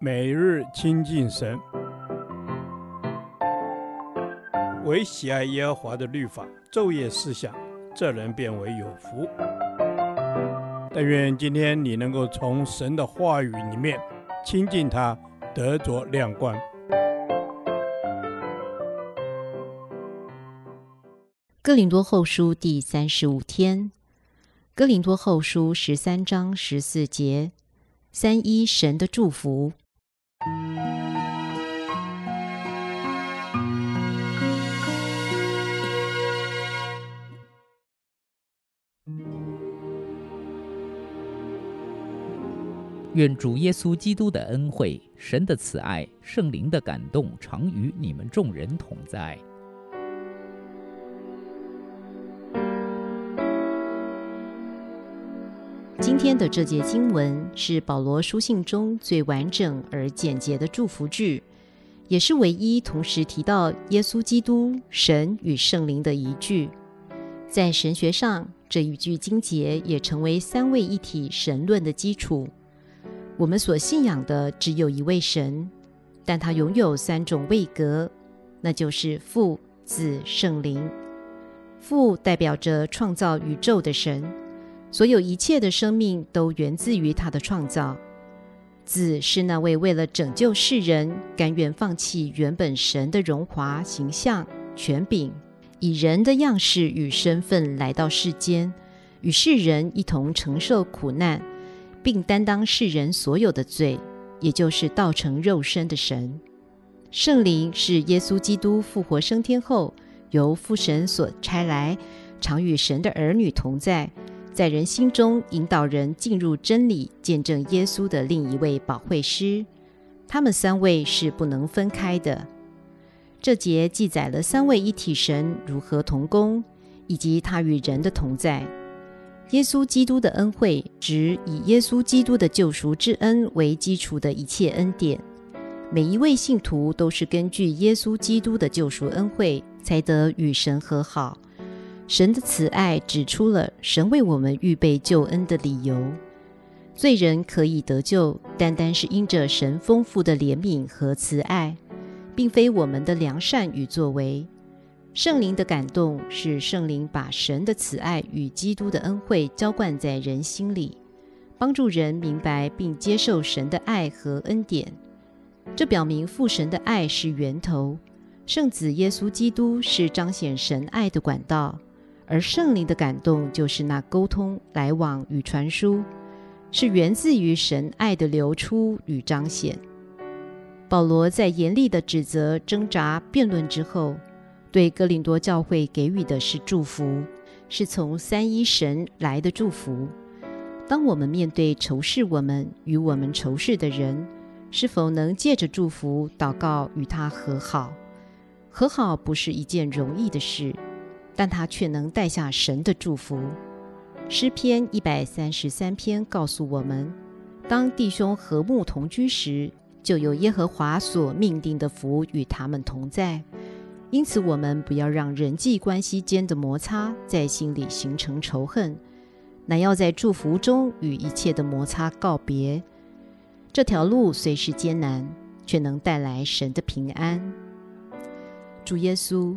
每日亲近神，唯喜爱耶和华的律法，昼夜思想，这人便为有福。但愿今天你能够从神的话语里面亲近他，得着亮光。哥林多后书第三十五天，哥林多后书十三章十四节，三一神的祝福。愿主耶稣基督的恩惠、神的慈爱、圣灵的感动，常与你们众人同在。今天的这节经文是保罗书信中最完整而简洁的祝福句，也是唯一同时提到耶稣基督、神与圣灵的一句。在神学上，这一句经节也成为三位一体神论的基础。我们所信仰的只有一位神，但他拥有三种位格，那就是父、子、圣灵。父代表着创造宇宙的神。所有一切的生命都源自于他的创造。子是那位为了拯救世人，甘愿放弃原本神的荣华形象、权柄，以人的样式与身份来到世间，与世人一同承受苦难，并担当世人所有的罪，也就是道成肉身的神。圣灵是耶稣基督复活升天后，由父神所差来，常与神的儿女同在。在人心中引导人进入真理，见证耶稣的另一位保惠师，他们三位是不能分开的。这节记载了三位一体神如何同工，以及他与人的同在。耶稣基督的恩惠，指以耶稣基督的救赎之恩为基础的一切恩典。每一位信徒都是根据耶稣基督的救赎恩惠，才得与神和好。神的慈爱指出了神为我们预备救恩的理由。罪人可以得救，单单是因着神丰富的怜悯和慈爱，并非我们的良善与作为。圣灵的感动是圣灵把神的慈爱与基督的恩惠浇灌在人心里，帮助人明白并接受神的爱和恩典。这表明父神的爱是源头，圣子耶稣基督是彰显神爱的管道。而圣灵的感动，就是那沟通、来往与传输，是源自于神爱的流出与彰显。保罗在严厉的指责、挣扎、辩论之后，对哥林多教会给予的是祝福，是从三一神来的祝福。当我们面对仇视我们与我们仇视的人，是否能借着祝福祷告与他和好？和好不是一件容易的事。但他却能带下神的祝福。诗篇一百三十三篇告诉我们：当弟兄和睦同居时，就有耶和华所命定的福与他们同在。因此，我们不要让人际关系间的摩擦在心里形成仇恨，乃要在祝福中与一切的摩擦告别。这条路虽是艰难，却能带来神的平安。主耶稣。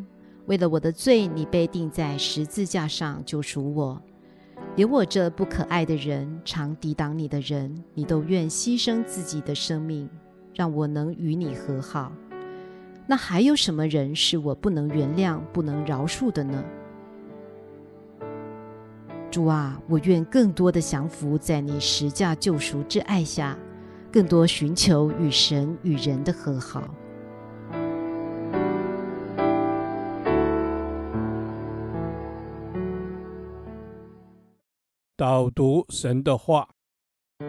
为了我的罪，你被钉在十字架上救赎我，连我这不可爱的人，常抵挡你的人，你都愿牺牲自己的生命，让我能与你和好。那还有什么人是我不能原谅、不能饶恕的呢？主啊，我愿更多的降服在你十架救赎之爱下，更多寻求与神与人的和好。导读神的话，《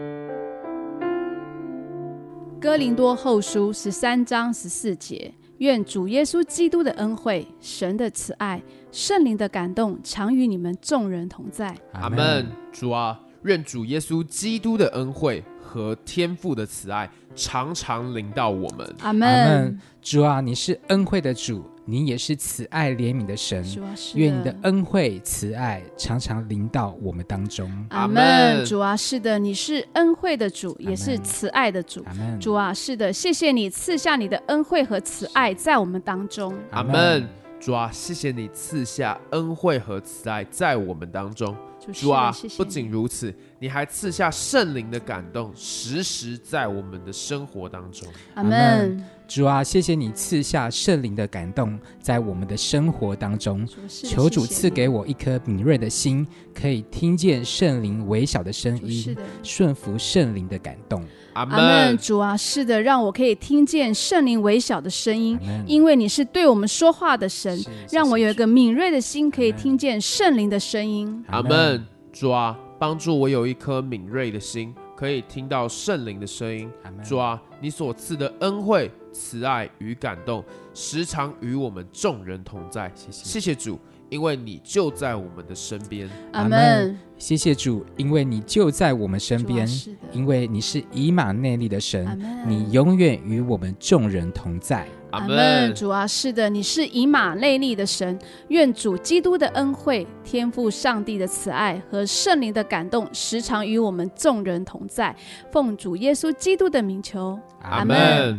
哥林多后书》十三章十四节：愿主耶稣基督的恩惠、神的慈爱、圣灵的感动，常与你们众人同在。阿门。主啊，愿主耶稣基督的恩惠。和天父的慈爱常常临到我们。阿门。主啊，你是恩惠的主，你也是慈爱怜悯的神。愿你的恩惠慈爱常常临到我们当中。阿门。主啊，是的，你是恩惠的主，也是慈爱的主。主啊，是的，谢谢你赐下你的恩惠和慈爱在我们当中。阿门。主啊，谢谢你赐下恩惠和慈爱在我们当中。主啊，不仅如此，你还赐下圣灵的感动，时时在我们的生活当中。阿门。主啊，谢谢你赐下圣灵的感动，在我们的生活当中。求主赐给我一颗敏锐的心，可以听见圣灵微小的声音，顺服圣灵的感动。阿门。主啊，是的，让我可以听见圣灵微小的声音，因为你是对我们说话的神，让我有一个敏锐的心，可以听见圣灵的声音。阿门。主啊，帮助我有一颗敏锐的心，可以听到圣灵的声音。主啊，你所赐的恩惠、慈爱与感动，时常与我们众人同在。谢谢，谢谢主，因为你就在我们的身边。阿门。谢谢主，因为你就在我们身边，因为你是以马内利的神，你永远与我们众人同在。阿门。主啊，是的，你是以马内利的神，愿主基督的恩惠、天赋上帝的慈爱和圣灵的感动，时常与我们众人同在。奉主耶稣基督的名求，阿门。